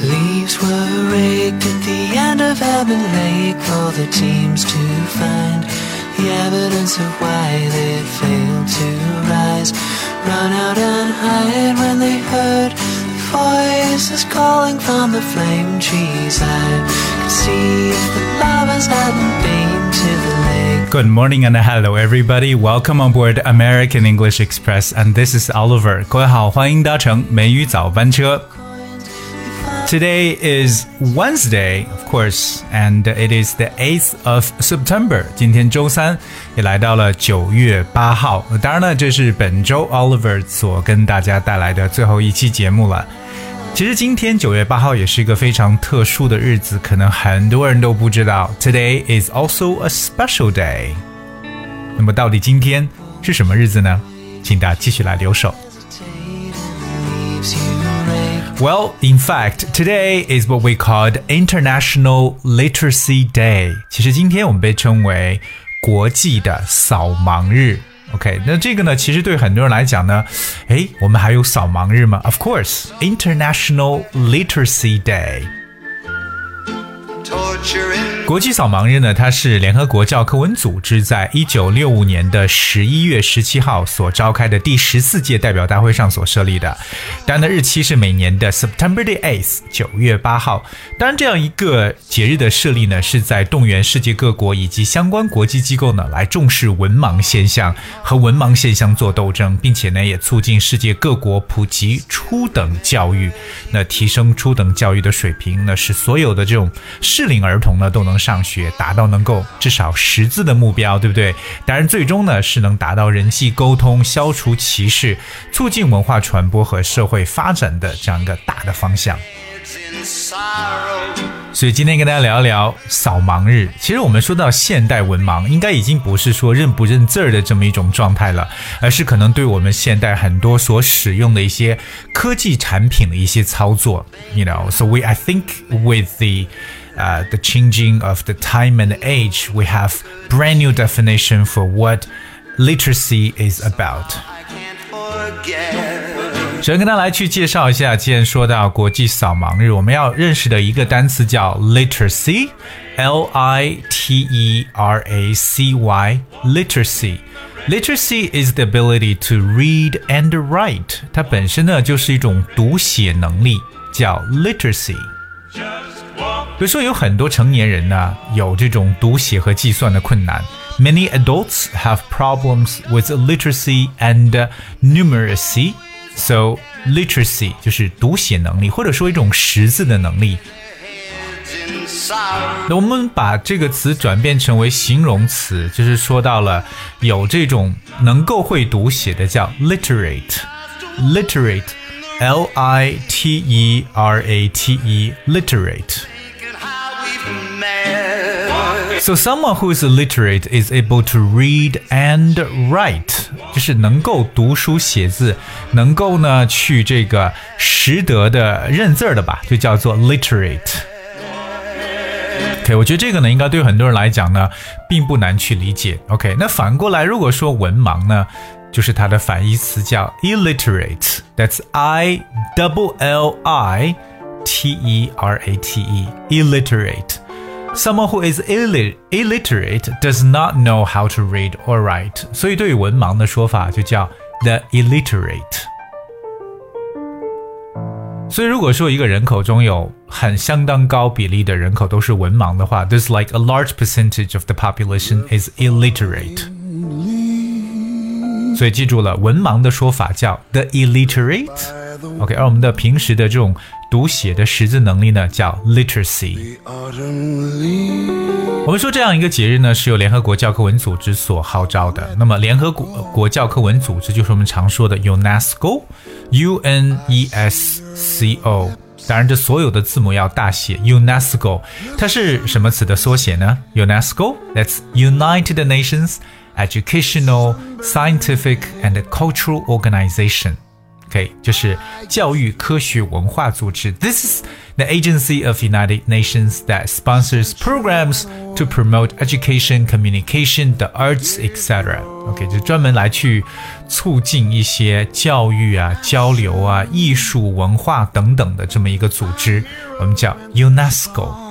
Leaves were raked at the end of Ebon Lake for the teams to find the evidence of why they failed to rise. Run out and hide when they heard the voices calling from the flame trees. I could see if the lovers hadn't been to the lake. Good morning and hello everybody. Welcome on board American English Express and this is Oliver. 各位好，欢迎搭乘美语早班车。 Today is Wednesday, of course, and it is the 8th of September. 今天周三，也来到了九月八号。当然呢，这是本周 Oliver 所跟大家带来的最后一期节目了。其实今天九月八号也是一个非常特殊的日子，可能很多人都不知道。Today is also a special day. 那么到底今天是什么日子呢？请大家继续来留守。 Leaves you raked. Well, in fact, today is what we called International Literacy Day. 其实今天我们被称为国际的扫盲日。OK，那这个呢，其实对很多人来讲呢，诶，我们还有扫盲日吗？Of course, International Literacy Day. Torturing 国际扫盲日呢，它是联合国教科文组织在一九六五年的十一月十七号所召开的第十四届代表大会上所设立的。当然的日期是每年的 September the eighth，九月八号。当然，这样一个节日的设立呢，是在动员世界各国以及相关国际机构呢来重视文盲现象和文盲现象做斗争，并且呢也促进世界各国普及初等教育，那提升初等教育的水平，那使所有的这种适龄儿童呢都能上学，达到能够至少识字的目标，对不对？当然，最终呢是能达到人际沟通、消除歧视、促进文化传播和社会发展的这样一个大的方向。所以今天跟大家聊一聊扫盲日。其实我们说到现代文盲，应该已经不是说认不认字儿的这么一种状态了，而是可能对我们现代很多所使用的一些科技产品的一些操作。You know, so we I think with the uh, the changing of the time and age, we have brand new definition for what literacy is about. I can't forget. 首先跟大家来去介绍一下，既然说到国际扫盲日，我们要认识的一个单词叫 literacy，L I T E R A C Y，literacy。Literacy is the ability to read and write，它本身呢就是一种读写能力，叫 literacy。 比如说，有很多成年人呢有这种读写和计算的困难。Many adults have problems with literacy and numeracy. So literacy 就是读写能力，或者说一种识字的能力。 In sorrow. 那我们把这个词转变成为形容词，就是说到了有这种能够会读写的叫 literate，literate，L I T E R A T E，literate。 So someone who is illiterate is able to read and write，就是能够读书写字，能够呢去这个识得的认字儿的吧，就叫做 literate。OK，我觉得这个呢，应该对很多人来讲呢，并不难去理解。OK，那反过来，如果说文盲呢，就是它的反义词叫 illiterate，that's I double L I T E R A T E，illiterate。 Someone who is illit illiterate does not know how to read or write，所以对于文盲的说法就叫 the illiterate。所以如果说一个人口中有很相当高比例的人口都是文盲的话，there's like a large percentage of the population is illiterate。所以记住了，文盲的说法叫 the illiterate。OK，而我们的平时的这种 读写的识字能力呢，叫 literacy。我们说这样一个节日呢，是由联合国教科文组织所号召的。那么，联合国国教科文组织就是我们常说的 UNESCO，U N E S C O。当然，这所有的字母要大写 UNESCO。它是什么词的缩写呢？UNESCO，That's United Nations Educational, Scientific and Cultural Organization。OK，就是教育科学文化组织。This is the agency of United Nations that sponsors programs to promote education, communication, the arts, etc. OK，就专门来去促进一些教育啊、交流啊、艺术文化等等的这么一个组织，我们叫 UNESCO。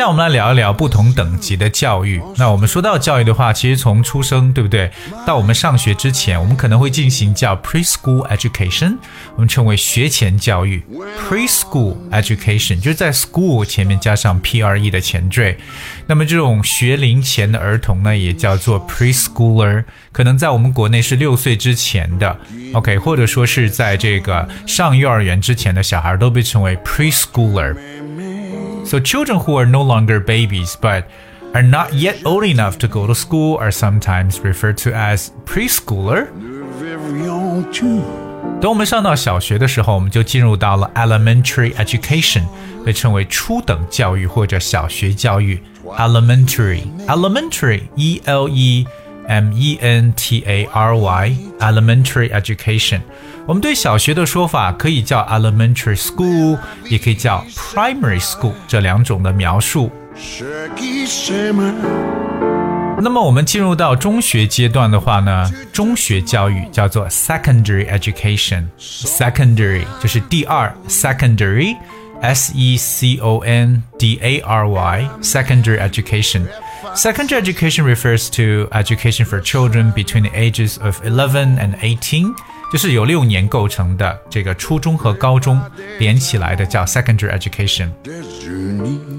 下来我们来聊一聊不同等级的教育。那我们说到教育的话，其实从出生，对不对？到我们上学之前，我们可能会进行叫 preschool education，我们称为学前教育。preschool education 就是在 school 前面加上 pre 的前缀。那么这种学龄前的儿童呢，也叫做 preschooler，可能在我们国内是六岁之前的，OK，或者说是在这个上幼儿园之前的小孩都被称为 preschooler。So children who are no longer babies but are not yet old enough to go to school are sometimes referred to as preschooler. 等我们上到小学的时候，我们就进入到了 elementary education，被称为初等教育或者小学教育。elementary，elementary，e l e m e n t a r y，elementary education。我们对小学的说法可以叫 elementary school，也可以叫 primary school 这两种的描述。那么我们进入到中学阶段的话呢，中学教育叫做 secondary education。secondary 就是第二，secondary，s e c o n d a r y，secondary education。 Secondary education refers to education for children between the ages of 11 and 18. 就是有六年构成的这个初中和高中连起来的叫 secondary education。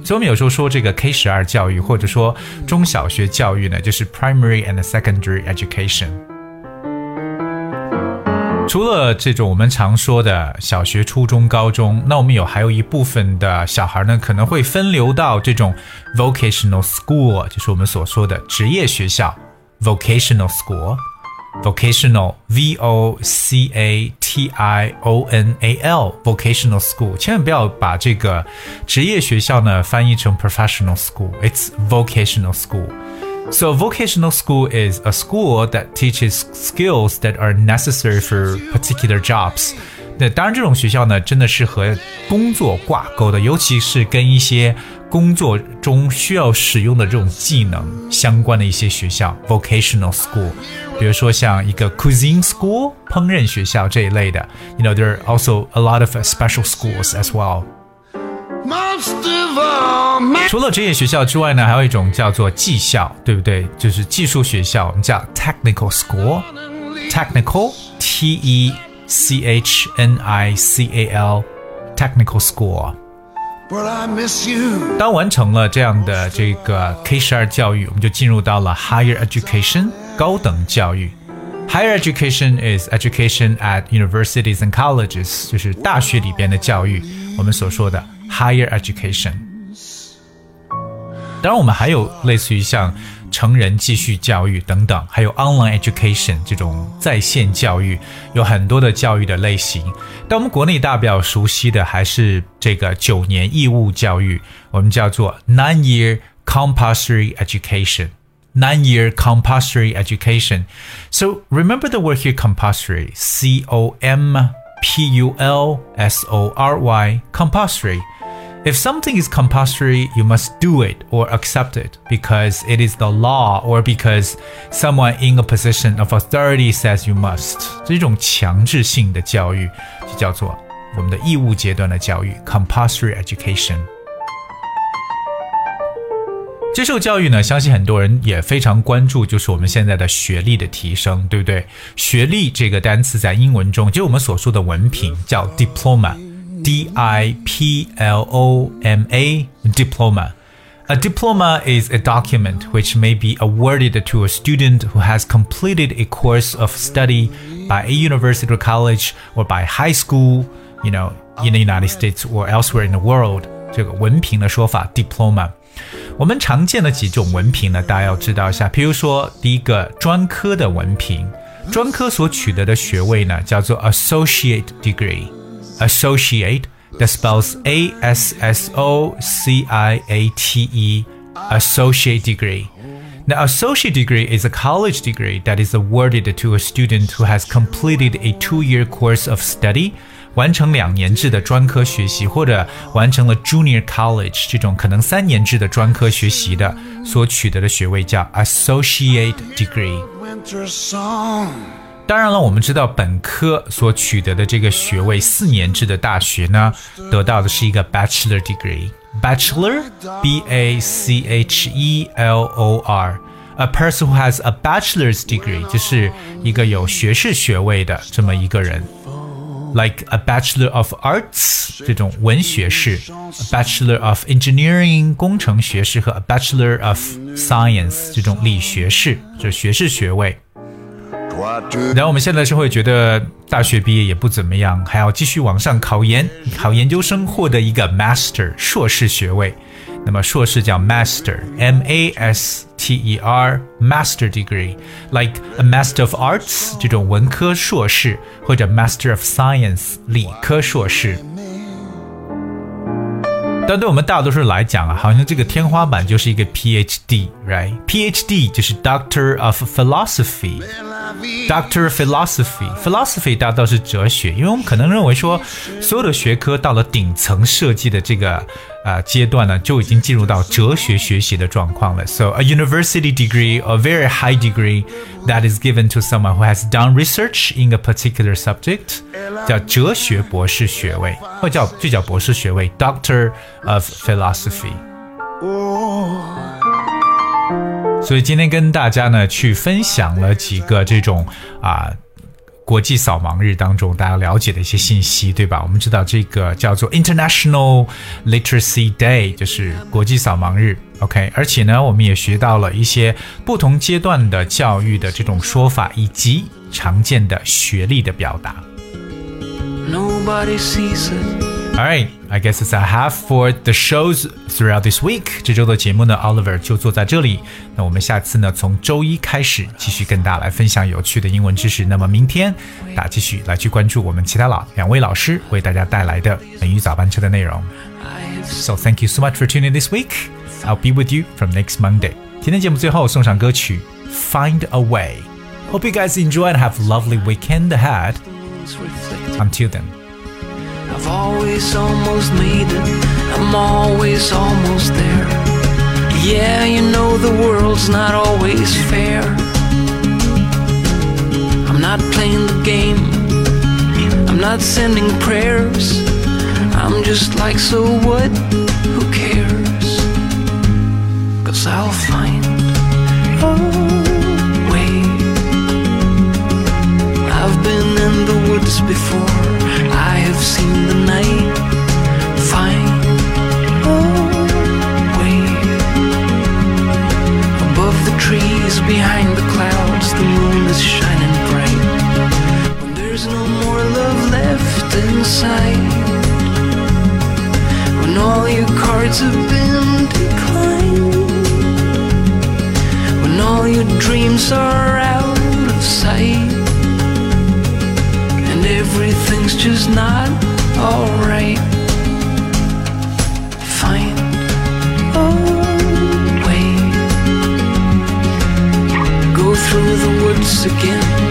所以我们有时候说这个 K 十二教育或者说中小学教育呢，就是 primary and secondary education。 除了这种我们常说的小学、初中、高中，那我们有还有一部分的小孩呢，可能会分流到这种 vocational school，就是我们所说的职业学校 vocational school。vocational v o c a t i o n a l vocational school，千万不要把这个职业学校呢翻译成 professional school。It's vocational school. So vocational school is a school that teaches skills that are necessary for particular jobs. 那当然，这种学校呢，真的是和工作挂钩的，尤其是跟一些工作中需要使用的这种技能相关的一些学校，vocational school，比如说像一个 cuisine school 烹饪学校这一类的，you know there are also a lot of special schools as well。 除了职业学校之外呢，还有一种叫做技校，对不对？就是技术学校，我们叫 technical school，technical T E C H N I C A L technical school。当完成了这样的这个 K 十二教育，我们就进入到了 higher education 高等教育。Higher education is education at universities and colleges，就是大学里边的教育，我们所说的 higher education。 当然，我们还有类似于像成人继续教育等等，还有 online education 这种在线教育，有很多的教育的类型。但我们国内大比较熟悉的还是这个九年义务教育，我们叫做 nine-year compulsory education。Nine-year compulsory education. So remember the word here compulsory. C O M P U L S O R Y. Compulsory. If something is compulsory, you must do it or accept it because it is the law or because someone in a position of authority says you must. 这种强制性的教育就叫做我们的义务阶段的教育 （compulsory education）。接受教育呢，相信很多人也非常关注，就是我们现在的学历的提升，对不对？学历这个单词在英文中，就是我们所说的文凭，叫 diploma。 D I P L O M A diploma. A diploma is a document which may be awarded to a student who has completed a course of study by a university or college or by high school, you know, in the United States or elsewhere in the world. 这个文凭的说法 diploma。我们常见的几种文凭呢，大家要知道一下。比如说，第一个专科的文凭，专科所取得的学位呢，叫做 associate degree。 associate that spells A S S O C I A T E associate degree。 Now, associate degree is a college degree that is awarded to a student who has completed a two-year course of study. 完成两年制的专科学习，或者完成了 Junior College 这种可能三年制的专科学习的，所取得的学位叫 Associate Degree。 当然了，我们知道本科所取得的这个学位，四年制的大学呢，得到的是一个 Bachelor Degree。Bachelor, B A C H E L O R。A person who has a bachelor's degree 就是一个有学士学位的这么一个人。like a Bachelor of Arts 这种文学士，a Bachelor of Engineering 工程学士和 a Bachelor of Science 这种理学士，这学士学位。 然后我们现在是会觉得大学毕业也不怎么样，还要继续往上考研，考研究生获得一个 Master 硕士学位。那么硕士叫 master，M A S T E R，master degree，like a master of arts 这种文科硕士，或者 master of science 理科硕士。但对我们大多数来讲啊，好像这个天花板就是一个 PhD，right？PhD 就是 Doctor of Philosophy。Doctor Philosophy Philosophy 大道是哲学，因为我们可能认为说，所有的学科到了顶层设计的这个呃阶段呢，就已经进入到哲学学习的状况了。So a university degree, a very high degree that is given to someone who has done research in a particular subject，叫哲学博士学位，或叫就叫博士学位，Doctor of Philosophy。 所以今天跟大家呢去分享了几个这种啊国际扫盲日当中大家了解的一些信息，对吧？我们知道这个叫做 International Literacy Day，就是国际扫盲日。OK，而且呢，我们也学到了一些不同阶段的教育的这种说法，以及常见的学历的表达。Nobody sees it. Alright, I guess it's a half for the shows throughout this week. 这周的节目呢，Oliver 就坐在这里。那我们下次呢，从周一开始继续跟大家来分享有趣的英文知识。那么明天大家继续来去关注我们其他老两位老师为大家带来的美语早班车的内容。So thank you so much for tuning this week. I'll be with you from next Monday. 今天节目最后送上歌曲《Find a Way》。Hope you guys enjoy and have a lovely weekend ahead. Until then. I've always almost made it, I'm always almost there. Yeah, you know the world's not always fair. I'm not playing the game, I'm not sending prayers. I'm just like, so what? Who cares? Cause I'll find a way. I've been in the woods before have seen the night. Find a oh, way above the trees, behind the clouds. The moon is shining bright. When there's no more love left inside, when all your cards have been declined, when all your dreams are out of sight everything's just not alright. Find a oh, way. Go through the woods again.